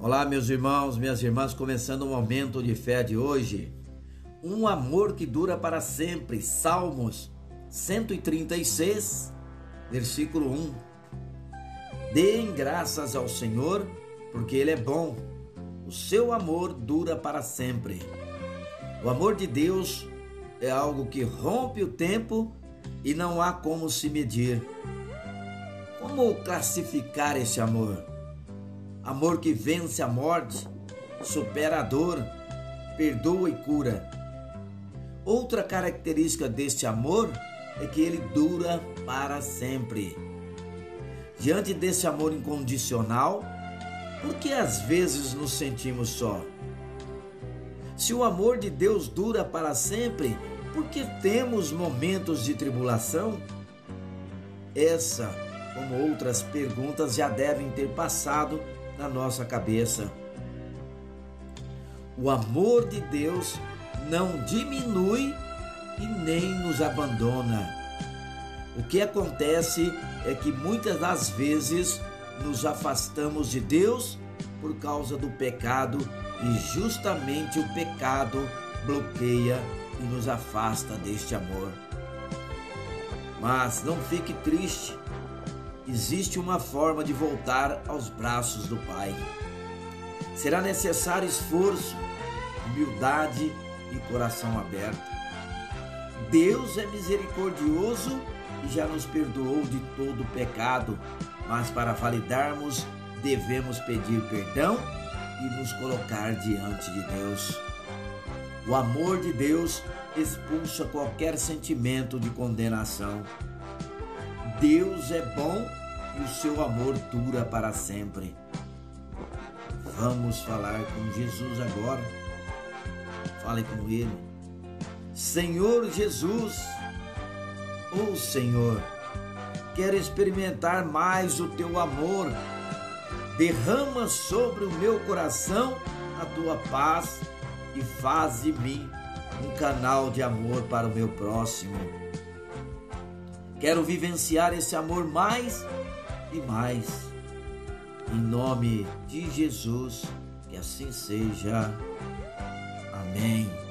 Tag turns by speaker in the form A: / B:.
A: Olá, meus irmãos, minhas irmãs, começando o momento de fé de hoje. Um amor que dura para sempre. Salmos 136, versículo 1. Deem graças ao Senhor, porque Ele é bom. O seu amor dura para sempre. O amor de Deus é algo que rompe o tempo e não há como se medir. Como classificar esse amor? Amor que vence a morte, supera a dor, perdoa e cura. Outra característica deste amor é que ele dura para sempre. Diante desse amor incondicional, por que às vezes nos sentimos só? Se o amor de Deus dura para sempre, por que temos momentos de tribulação? Essa, como outras perguntas, já devem ter passado na nossa cabeça. O amor de Deus não diminui e nem nos abandona. O que acontece é que muitas das vezes nos afastamos de Deus por causa do pecado e justamente o pecado bloqueia e nos afasta deste amor. Mas não fique triste, existe uma forma de voltar aos braços do Pai. Será necessário esforço, humildade e coração aberto. Deus é misericordioso e já nos perdoou de todo o pecado, mas para validarmos, devemos pedir perdão e nos colocar diante de Deus. O amor de Deus expulsa qualquer sentimento de condenação. Deus é bom e o seu amor dura para sempre. Vamos falar com Jesus agora. Fale com Ele. Senhor Jesus, oh Senhor, quero experimentar mais o teu amor. Derrama sobre o meu coração a tua paz e faz de mim um canal de amor para o meu próximo. Quero vivenciar esse amor mais e mais. Em nome de Jesus, que assim seja. Amém.